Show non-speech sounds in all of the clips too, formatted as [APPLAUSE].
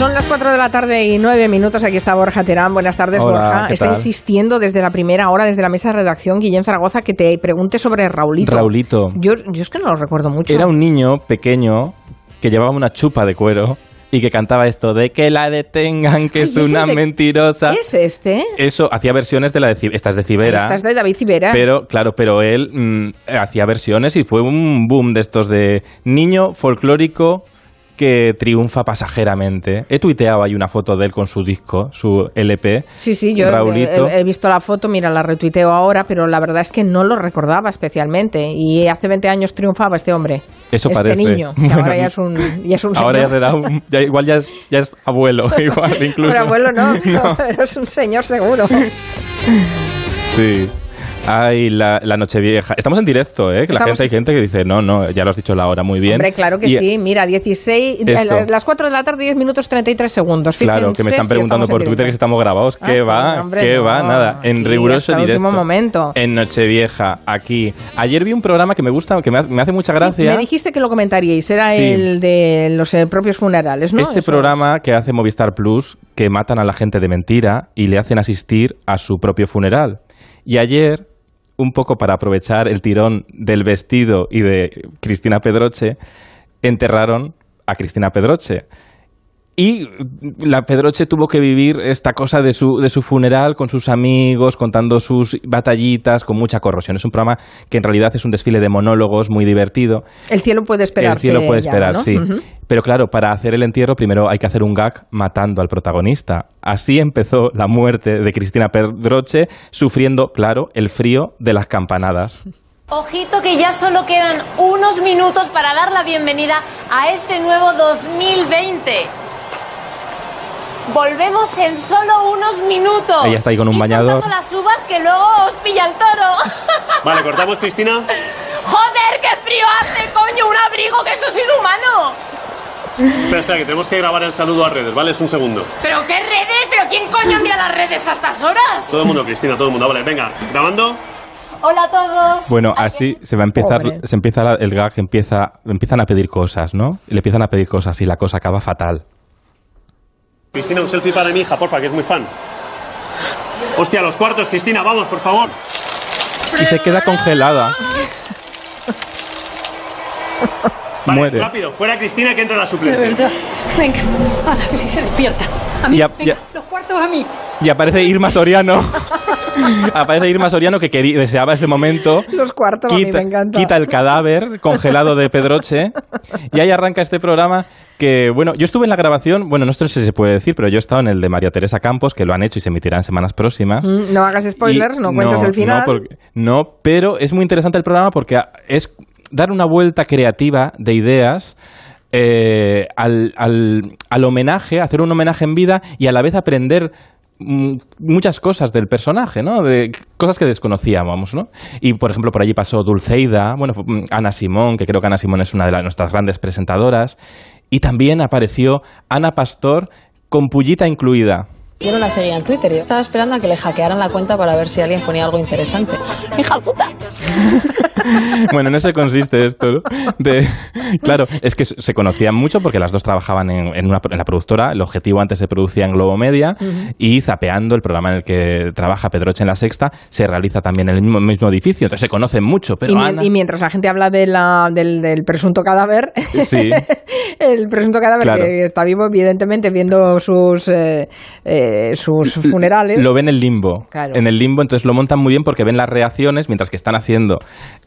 Son las 4 de la tarde y 9 minutos. Aquí está Borja Terán. Buenas tardes, Hola, Borja. ¿qué Está tal? insistiendo desde la primera hora, desde la mesa de redacción, Guillén Zaragoza, que te pregunte sobre Raulito. Raulito. Yo, yo es que no lo recuerdo mucho. Era un niño pequeño que llevaba una chupa de cuero y que cantaba esto de que la detengan, que Ay, es ¿es una de- mentirosa. ¿Es este? Eso, hacía versiones de la de Ci- estas de Cibera. Esta es de David Civera. Pero, claro, pero él mm, hacía versiones y fue un boom de estos de niño folclórico que triunfa pasajeramente. He tuiteado ahí una foto de él con su disco, su LP. Sí, sí, yo Raulito. he, he visto la foto, mira, la retuiteo ahora, pero la verdad es que no lo recordaba especialmente. Y hace 20 años triunfaba este hombre. Eso este parece. niño, que Bueno, ahora ya es un, ya es un Ahora ya señor. será un, ya igual ya es, ya es abuelo, [LAUGHS] igual incluso. Pero abuelo no, [LAUGHS] No. pero es un señor seguro. Sí. Ay, la, la noche vieja. Estamos en directo, ¿eh? Que la gente, hay gente que dice, no, no, ya lo has dicho la hora muy bien. Hombre, claro que Y- sí. Mira, 16, Esto. eh, las 4 de la tarde, 10 minutos 33 segundos. Claro, Fíjense que me están preguntando por Twitter que si estamos grabados. Ah, ¿Qué sí, va? hombre, ¿Qué no. va? Nada. En riguroso directo. último momento. En Nochevieja, aquí. Ayer vi un programa que me gusta, que me hace, me hace mucha Sí, gracia. me dijiste que lo comentaríais, era Sí. el de los eh, propios funerales, ¿no? este Eso programa que hace Movistar Plus, que matan a la gente de mentira y le hacen asistir a su propio funeral. Y ayer, un poco para aprovechar el tirón del vestido y de Cristina Pedroche, enterraron a Cristina Pedroche. Y la Pedroche tuvo que vivir esta cosa de su, de su funeral con sus amigos, contando sus batallitas, con mucha corrosión. Es un programa que en realidad es un desfile de monólogos muy divertido. El cielo puede esperar. El cielo puede esperar, sí. Pero claro, para hacer el entierro primero hay que hacer un gag matando al protagonista. Así empezó la muerte de Cristina Pedroche, sufriendo, claro, el frío de las campanadas. Ojito que ya solo quedan unos minutos para dar la bienvenida a este nuevo 2020. Volvemos en solo unos minutos. Ella está ahí con un bañador. las uvas que luego os pilla el toro. [LAUGHS] Vale, cortamos, Cristina. Joder, qué frío hace, coño, un abrigo que esto es inhumano. Espera, espera, que tenemos que grabar el saludo a redes, ¿vale? Es un segundo. ¿Pero qué redes? ¿Pero quién coño envía las redes a estas horas? Todo el mundo, Cristina, todo el mundo. Vale, venga, grabando. Hola a todos. Bueno, así se va a empezar, Pobre. se empieza la- el gag, empieza, empiezan a pedir cosas, ¿no? Y le empiezan a pedir cosas y la cosa acaba fatal. Cristina, un selfie para mi hija, porfa, que es muy fan. Hostia, los cuartos, Cristina, vamos, por favor. Y se queda congelada. Vale, Muere. rápido, fuera Cristina que entra la suplente. Venga, a ver si se despierta. A mí, Ya- venga, ya- los cuartos a mí. Y aparece Irma Soriano. [LAUGHS] aparece Irma Soriano que quería, deseaba ese momento. Los cuartos, a mí quita, me encanta. quita el cadáver congelado de Pedroche y ahí arranca este programa que, bueno, yo estuve en la grabación, bueno, no sé si se puede decir, pero yo he estado en el de María Teresa Campos, que lo han hecho y se emitirá en semanas próximas. Mm, No hagas spoilers, Y- no cuentes el final. No, porque- no, pero es muy interesante el programa porque es dar una vuelta creativa de ideas eh, al, al- al homenaje, hacer un homenaje en vida y a la vez aprender mm, muchas cosas del personaje, ¿no? De cosas que desconocíamos, ¿no? Y, por ejemplo, por allí pasó Dulceida, bueno, mm, Ana Simón, que creo que Ana Simón es una de las- nuestras grandes presentadoras, y también apareció Ana Pastor con pullita incluida. Yo no la seguía en Twitter. Yo estaba esperando a que le hackearan la cuenta para ver si alguien ponía algo interesante. ¡Hija puta! [LAUGHS] [LAUGHS] Bueno, en eso consiste esto, ¿no? De, claro, es que se conocían mucho porque las dos trabajaban en, en una, en la productora. El objetivo antes se producía en Globo Media y Zapeando, el programa en el que trabaja Pedroche en la Sexta, se realiza también en el mismo, mismo edificio. Entonces se conocen mucho, pero y, mien- Ana- y mientras la gente habla de la, del, del presunto cadáver, Sí. [LAUGHS] el presunto cadáver Claro. que está vivo, evidentemente, viendo sus, eh, eh, sus funerales. Lo ven en el limbo. Claro. En el limbo, entonces lo montan muy bien porque ven las reacciones mientras que están haciendo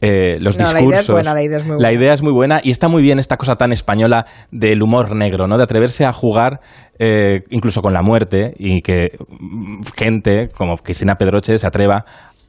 eh, los No, la idea discursos. es buena, la idea es muy La buena. idea es muy buena y está muy bien esta cosa tan española del humor negro, ¿no? De atreverse a jugar eh, incluso con la muerte y que mm, gente como Cristina Pedroche se atreva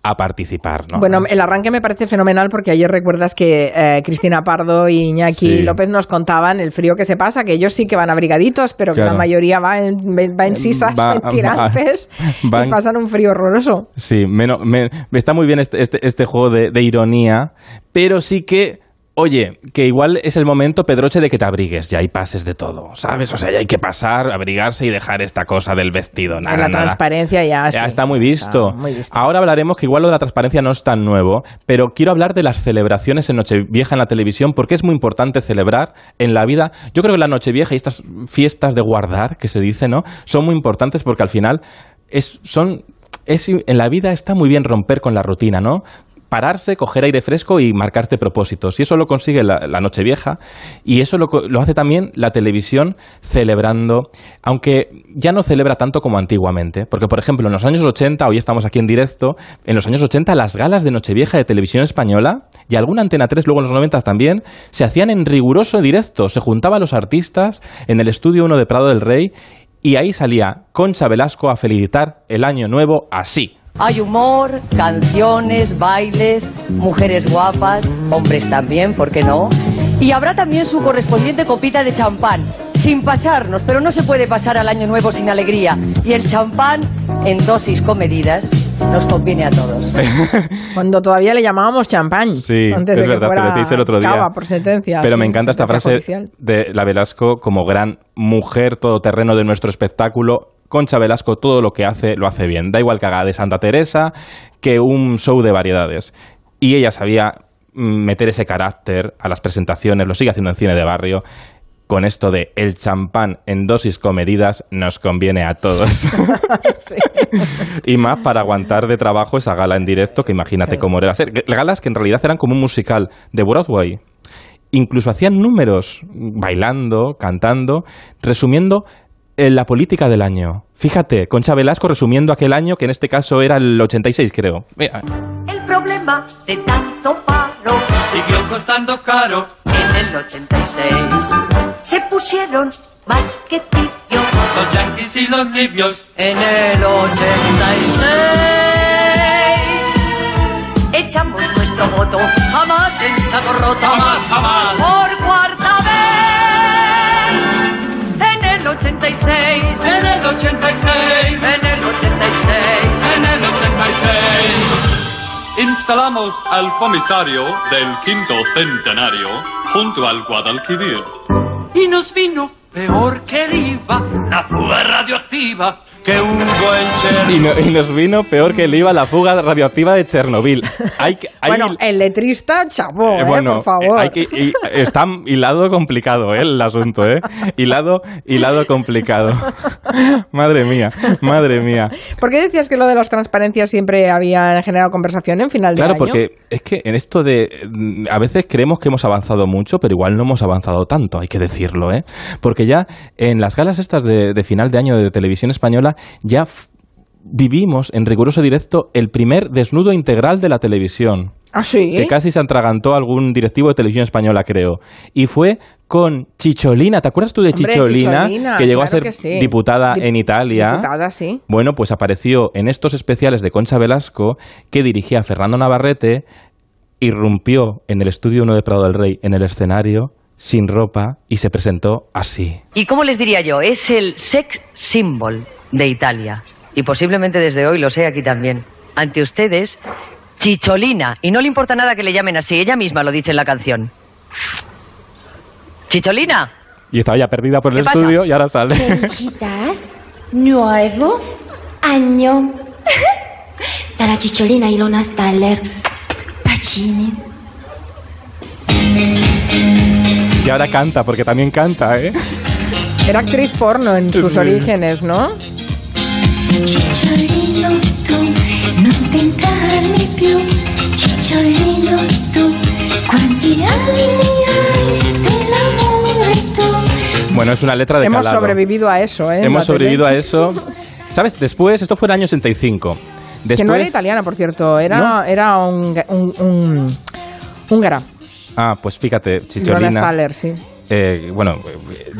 a participar, ¿no? Bueno, el arranque me parece fenomenal porque ayer recuerdas que eh, Cristina Pardo y Iñaki Sí. López nos contaban el frío que se pasa, que ellos sí que van abrigaditos, pero que la mayoría va en, va en sisas, Va- en tirantes [LAUGHS] va- y pasan un frío horroroso. Sí, me, me está muy bien este, este, este juego de, de ironía, pero sí que Oye, que igual es el momento, Pedroche, de que te abrigues ya y pases de todo, ¿sabes? O sea, ya hay que pasar, abrigarse y dejar esta cosa del vestido. Nada, la nada. transparencia ya, Ya sí, está muy visto. está muy visto. Ahora hablaremos que igual lo de la transparencia no es tan nuevo, pero quiero hablar de las celebraciones en Nochevieja en la televisión porque es muy importante celebrar en la vida. Yo creo que la Nochevieja y estas fiestas de guardar, que se dice, ¿no? Son muy importantes porque al final es, son, es, en la vida está muy bien romper con la rutina, ¿no? Pararse, coger aire fresco y marcarte propósitos. Y eso lo consigue la, la Nochevieja y eso lo, lo hace también la televisión celebrando, aunque ya no celebra tanto como antiguamente. Porque, por ejemplo, en los años 80, hoy estamos aquí en directo, en los años 80 las galas de Nochevieja de televisión española y alguna Antena 3 luego en los 90 también se hacían en riguroso directo. Se juntaban los artistas en el estudio 1 de Prado del Rey y ahí salía Concha Velasco a felicitar el año nuevo así. Hay humor, canciones, bailes, mujeres guapas, hombres también, ¿por qué no? Y habrá también su correspondiente copita de champán, sin pasarnos, pero no se puede pasar al año nuevo sin alegría. Y el champán, en dosis comedidas, nos conviene a todos. [LAUGHS] Cuando todavía le llamábamos champán. Sí, antes es de que verdad, te fuera lo decís el otro día. cava por sentencia. Pero sí, me encanta esta frase judicial. de la Velasco como gran mujer todoterreno de nuestro espectáculo. Concha Velasco todo lo que hace lo hace bien. Da igual que haga de Santa Teresa que un show de variedades. Y ella sabía mm, meter ese carácter a las presentaciones, lo sigue haciendo en cine de barrio. Con esto de el champán en dosis comedidas nos conviene a todos. [LAUGHS] y más para aguantar de trabajo esa gala en directo, que imagínate cómo era hacer. Galas que en realidad eran como un musical de Broadway. Incluso hacían números bailando, cantando, resumiendo eh, la política del año. Fíjate, Concha Velasco resumiendo aquel año, que en este caso era el 86, creo. Mira, El problema de tanto paro Siguió costando caro. en el 86 se pusieron más que tibios. Los yanquis y los tibios. En el 86 echamos nuestro voto, jamás en saco roto, Jamás, jamás. por cuarta 86, En el 86. en el 86, En el 86. Instalamos al comisario del quinto centenario junto al Guadalquivir. Y nos vino peor que el IVA, la fuga radioactiva que hubo en y, Chernobyl. no- y nos vino peor que le iba la fuga radioactiva de Chernobyl. Hay, que- hay- Bueno, el letrista, chapó, eh, eh, por favor. eh, hay que- y- está hilado complicado eh, el asunto, ¿eh? Hilado, hilado complicado. madre mía, madre mía. ¿Por qué decías que lo de las transparencias siempre había generado conversación en final de Claro, año? porque es que en esto de... mm, A veces creemos que hemos avanzado mucho, pero igual no hemos avanzado tanto, hay que decirlo, ¿eh? Porque ya en las galas estas de, de final de año de televisión española ya vivimos en riguroso directo el primer desnudo integral de la televisión. ¿Ah, sí? Que casi se atragantó algún directivo de televisión española, creo. Y fue con Chicholina. ¿Te acuerdas tú de Hombre, Chicholina? Chicholina, que llegó a ser sí. diputada Dip- en Italia. Diputada, sí. Bueno, pues apareció en estos especiales de Concha Velasco que dirigía Fernando Navarrete, irrumpió en el estudio 1 de Prado del Rey, en el escenario, sin ropa, y se presentó así. ¿Y cómo les diría yo? Es el sex symbol de Italia. Y posiblemente desde hoy lo sé aquí también. Ante ustedes, Chicholina. Y no le importa nada que le llamen así. Ella misma lo dice en la canción. Chicholina. Y estaba ya perdida por el ¿Qué pasa? estudio y ahora sale. Felicitas, nuevo año. [LAUGHS] Dalla Cicciolina Ilona Staller, Pacini. y ahora canta, porque también canta, ¿eh? Era actriz porno en sus Sí. orígenes, ¿no? Più. Anni hai dell'amore tu. Bueno, es una letra de Hemos calado. sobrevivido a eso, ¿eh? en Hemos tele. sobrevivido a eso. [LAUGHS] ¿Sabes? Después, esto fue el año 85. Después, Que no era italiana, por cierto, era, ¿No? era un, un, un- húngara. Ah, pues fíjate, Chicholina. Staller, sí. Eh, bueno,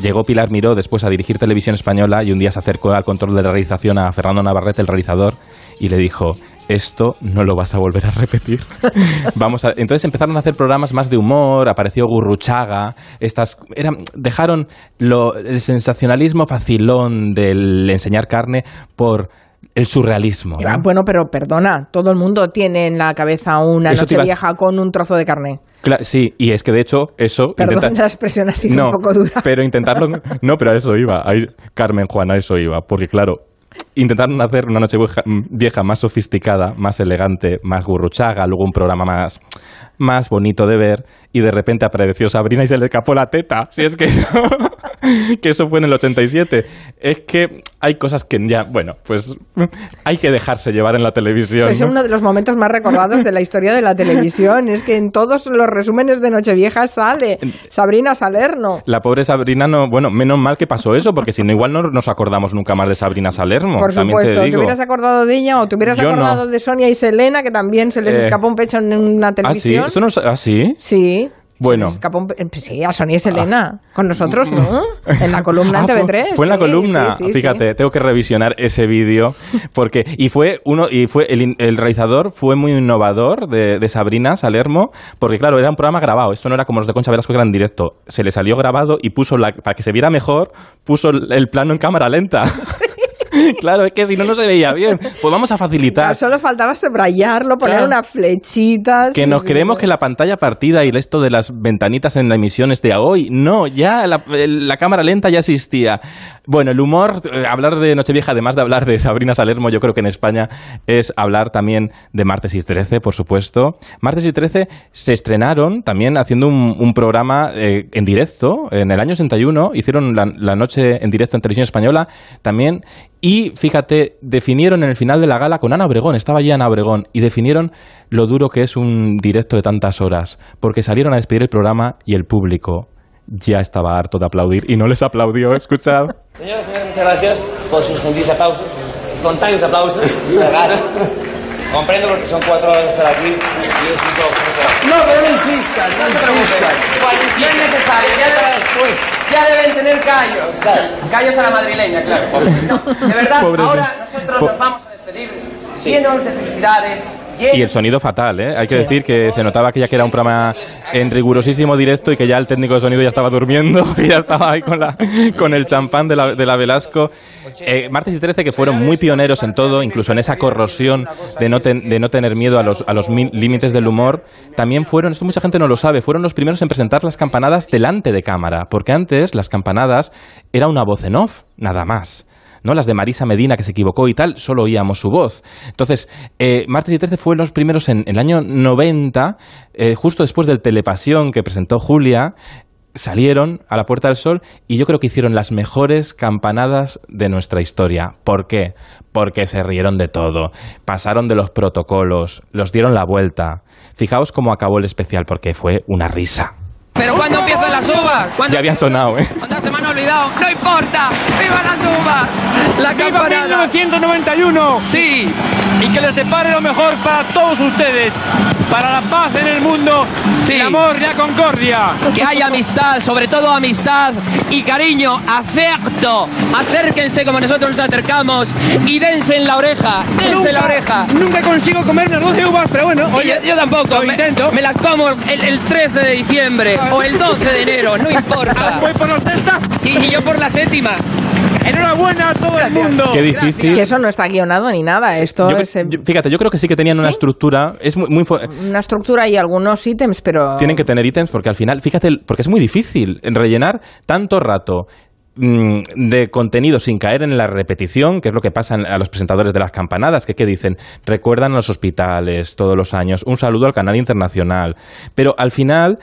llegó Pilar Miró después a dirigir televisión española y un día se acercó al control de la realización a Fernando Navarrete, el realizador, y le dijo, esto no lo vas a volver a repetir. [LAUGHS] Vamos a... Entonces empezaron a hacer programas más de humor, apareció Gurruchaga, estas... Eran, dejaron lo- el sensacionalismo facilón del enseñar carne por el surrealismo. ¿no? Bueno, pero perdona, todo el mundo tiene en la cabeza una Eso noche iba- vieja con un trozo de carne. Cla- sí, y es que de hecho eso... Perdón, intenta- [LAUGHS] la expresión así no, un poco dura. pero intentarlo... No, pero a eso iba. Ahí, Carmen, Juan, a eso iba. Porque claro, intentaron hacer una noche vieja, vieja más sofisticada, más elegante, más gurruchaga, luego un programa más, más bonito de ver, y de repente apareció Sabrina y se le escapó la teta. Si es que no, [LAUGHS] que eso fue en el 87. Es que hay cosas que ya, bueno, pues hay que dejarse llevar en la televisión. Es ¿no? uno de los momentos más recordados de la historia de la televisión. Es que en todos los resúmenes de Nochevieja sale Sabrina Salerno. La pobre Sabrina, no, bueno, menos mal que pasó eso, porque si no, igual no nos acordamos nunca más de Sabrina Salermo. Por supuesto, te hubieras acordado de ella o te hubieras Yo no. acordado de Sonia y Selena, que también se les Eh, escapó un pecho en una Ah, sí, televisión. eso no, ah, sí. Sí. Bueno. Les escapó un sí, a Sonia y Selena. Con nosotros, ¿no? [LAUGHS] En la columna en Ah, fue- TV3. Fue en la sí, columna. sí, sí, Fíjate, sí. tengo que revisionar ese vídeo porque y fue uno y fue el, el realizador fue muy innovador de, de Sabrina Salermo porque claro era un programa grabado. Esto no era como los de Concha Velasco que eran en directo. Se le salió grabado y puso la, para que se viera mejor puso el el plano en cámara lenta. [LAUGHS] [LAUGHS] claro, es que si no no se veía bien. Pues vamos a facilitar. Ya solo faltaba subrayarlo, poner Claro. unas flechitas. Que sí, nos sí, creemos que la pantalla partida y esto de las ventanitas en la emisión es de hoy. No, ya la, cámara lenta ya existía. Bueno, el humor, eh, hablar de Nochevieja, además de hablar de Sabrina Salermo, yo creo que en España es hablar también de Martes y 13, por supuesto. Martes y 13 se estrenaron también haciendo un, un programa eh, en directo. En el año 61 hicieron la, la noche en directo en televisión española también. Y fíjate, definieron en el final de la gala con Ana Obregón, estaba allí Ana Obregón, y definieron lo duro que es un directo de tantas horas, porque salieron a despedir el programa y el público ya estaba harto de aplaudir. Y no les aplaudió, escuchad. Señoras y señores, muchas gracias por sus gentiles aplausos, espontáneos aplausos. [LAUGHS] Comprendo porque son cuatro horas de estar aquí. No, pero no insistan, no No insistan. si es necesario, ya deben, ya deben tener callos. Callos a la madrileña, claro. De verdad, ahora nosotros nos vamos a despedir llenos de felicidades. Y el sonido fatal, ¿eh? Hay que decir que se notaba que ya que era un programa en rigurosísimo directo y que ya el técnico de sonido ya estaba durmiendo [LAUGHS] y ya estaba ahí con, la, con el champán de la, de la Velasco. Eh, Martes y 13 que fueron muy pioneros en todo, incluso en esa corrosión de no, ten- de no tener miedo a los, a los mi- límites del humor, también fueron, esto mucha gente no lo sabe, fueron los primeros en presentar las campanadas delante de cámara, porque antes las campanadas era una voz en off, nada más. ¿No? Las de Marisa Medina, que se equivocó y tal, solo oíamos su voz. Entonces, eh, Martes y 13 fueron los primeros en, en el año 90, eh, justo después del Telepasión que presentó Julia, salieron a la Puerta del Sol y yo creo que hicieron las mejores campanadas de nuestra historia. ¿Por qué? Porque se rieron de todo, pasaron de los protocolos, los dieron la vuelta. Fijaos cómo acabó el especial, porque fue una risa. Pero cuando empiezan las uvas, cuando Ya habían sonado, ¿eh? cuando se me han olvidado, no importa. ¡Viva las uvas! La ¡Viva campanada. 1991! Sí, Y que les depare lo mejor para todos ustedes. Para la paz en el mundo, Sí. el amor y la concordia. que haya amistad, sobre todo amistad y cariño, afecto. Acérquense como nosotros nos acercamos y dense en la oreja, dense en la oreja. Nunca consigo comer las 12 uvas, pero bueno, oye, yo, yo tampoco, lo me, intento. me las como el, el 13 de diciembre o el 12 de enero, no [LAUGHS] importa. Voy por los testas. Y, y yo por la séptima. Enhorabuena a todo el mundo. Qué difícil. Que eso no está guionado ni nada. Esto Yo- es yo- fíjate, yo creo que sí que tenían una estructura. Es muy, muy una estructura y algunos ítems, pero... Tienen que tener ítems porque al final, fíjate, porque es muy difícil en rellenar tanto rato mm, de contenido sin caer en la repetición, que es lo que pasa a los presentadores de las campanadas, que, que dicen, recuerdan a los hospitales todos los años, un saludo al canal internacional. Pero al final,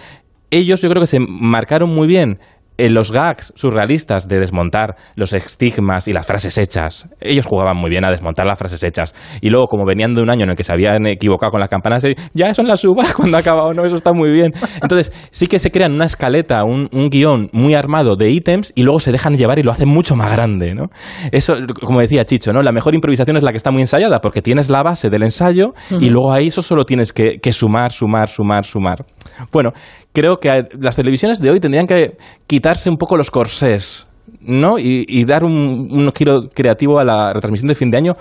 ellos yo creo que se marcaron muy bien en los gags surrealistas de desmontar los estigmas y las frases hechas. Ellos jugaban muy bien a desmontar las frases hechas. Y luego, como venían de un año en el que se habían equivocado con las campanas, eh, ya eso en la suba [LAUGHS] cuando ha acabado, no, eso está muy bien. Entonces, sí que se crean una escaleta, un, un guion muy armado de ítems y luego se dejan llevar y lo hacen mucho más grande, ¿no? Eso, como decía Chicho, ¿no? La mejor improvisación es la que está muy ensayada porque tienes la base del ensayo y luego ahí eso solo tienes que, que sumar, sumar, sumar, sumar. Bueno, creo que las televisiones de hoy tendrían que quitarse un poco los corsés, ¿no? Y, y dar un, un giro creativo a la retransmisión de fin de año.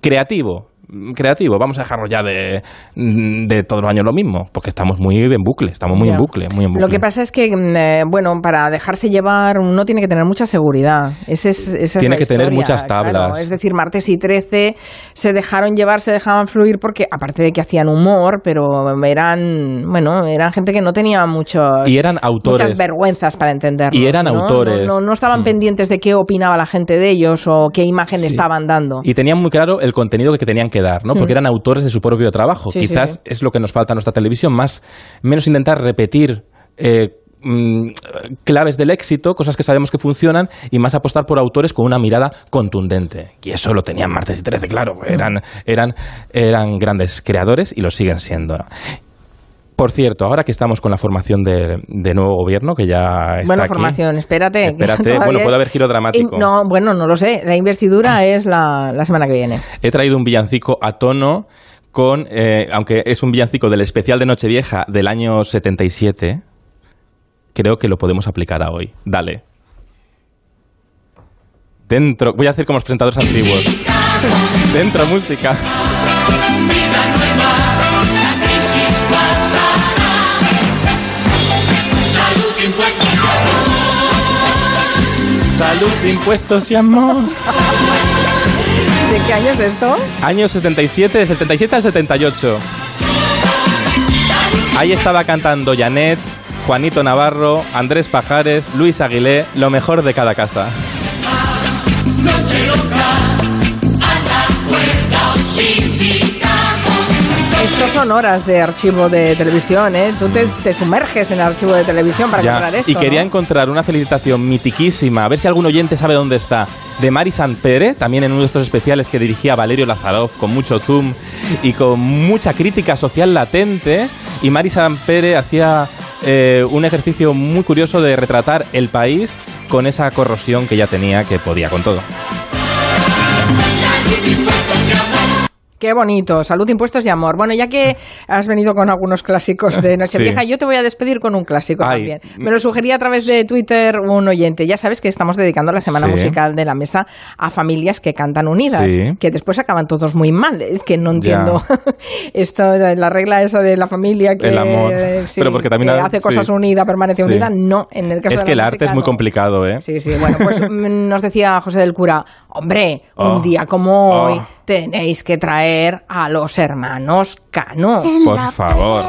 Creativo. Creativo, vamos a dejarlo ya de, de todos los años lo mismo, porque estamos muy en bucle, estamos muy en bucle, muy en bucle. Lo que pasa es que, mm, eh, bueno, para dejarse llevar uno tiene que tener mucha seguridad. Ese es, esa es Tiene la que tener muchas tablas. claro. Es decir, martes y 13 se dejaron llevar, se dejaban fluir porque, aparte de que hacían humor, pero eran, bueno, eran gente que no tenía muchos, Y eran autores. muchas vergüenzas para entenderlos. Y eran ¿no? autores. No, no- no estaban Mm. pendientes de qué opinaba la gente de ellos o qué imagen estaban dando. Y tenían muy claro el contenido que tenían que dar, ¿no? Porque Mm. eran autores de su propio trabajo. Sí, Quizás sí. es lo que nos falta a nuestra televisión, más menos intentar repetir eh, mm, claves del éxito, cosas que sabemos que funcionan, y más apostar por autores con una mirada contundente. Y eso lo tenían Martes y 13, claro. Mm. Eran, eran, eran grandes creadores y lo siguen siendo. Por cierto, ahora que estamos con la formación de, de nuevo gobierno, que ya está Bueno, aquí, formación, espérate. Espérate, [LAUGHS] bueno, puede haber giro dramático. No, bueno, no lo sé. La investidura es la, la semana que viene. He traído un villancico a tono con, eh, aunque es un villancico del especial de Nochevieja del año 77, creo que lo podemos aplicar a hoy. Dale. Dentro, voy a hacer como los presentadores antiguos. [LAUGHS] Dentro música. Salud, impuestos y amor. ¿De qué año es esto? Año 77, del 77 al 78. Ahí estaba cantando Janet, Juanito Navarro, Andrés Pajares, Luis Aguilé, lo mejor de cada casa. Noche loca, Estos son horas de archivo de televisión, ¿eh? Tú te, te sumerges en el archivo de televisión para Ya, encontrar esto. y quería ¿no? encontrar una felicitación mitiquísima, a ver si algún oyente sabe dónde está, de Mari Sanpere, también en uno de estos especiales que dirigía Valerio Lazarov, con mucho zoom y con mucha crítica social latente. Y Mari Sanpere hacía eh, un ejercicio muy curioso de retratar el país con esa corrosión que ya tenía, que podía con todo. Qué bonito, salud, impuestos y amor. Bueno, ya que has venido con algunos clásicos de [LAUGHS] Nochevieja, Sí. yo te voy a despedir con un clásico Ay. también. Me lo sugería a través de Twitter un oyente. Ya sabes que estamos dedicando la semana Sí. musical de la mesa a familias que cantan unidas, Sí. que después acaban todos muy mal. Es que no entiendo [LAUGHS] esto, la regla esa de la familia que El amor. Pero porque también que ha- hace cosas unidas, permanece unida. No, en el caso Es de que la el arte es muy complicado, ¿eh? Sí, sí, bueno, pues [LAUGHS] mm, nos decía José del Cura, hombre, un Oh. día como hoy Oh. tenéis que traer a los hermanos Cano. Por favor.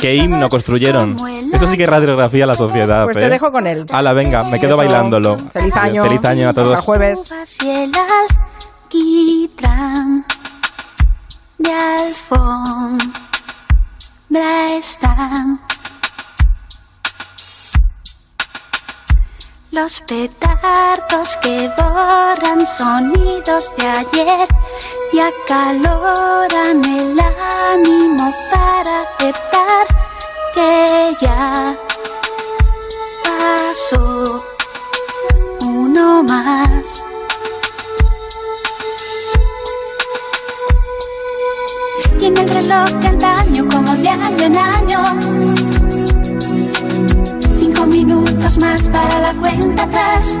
¿Qué himno construyeron? Eso sí que es radiografía a la sociedad. Pues te ¿eh? dejo con él. Hala, venga, me quedo Eso. bailándolo. Feliz año. Feliz año a todos. Hasta jueves. De alfombra están los petardos que borran sonidos de ayer y acaloran el ánimo para aceptar que ya pasó uno más. En el reloj de antaño, como de año en año, cinco minutos más para la cuenta atrás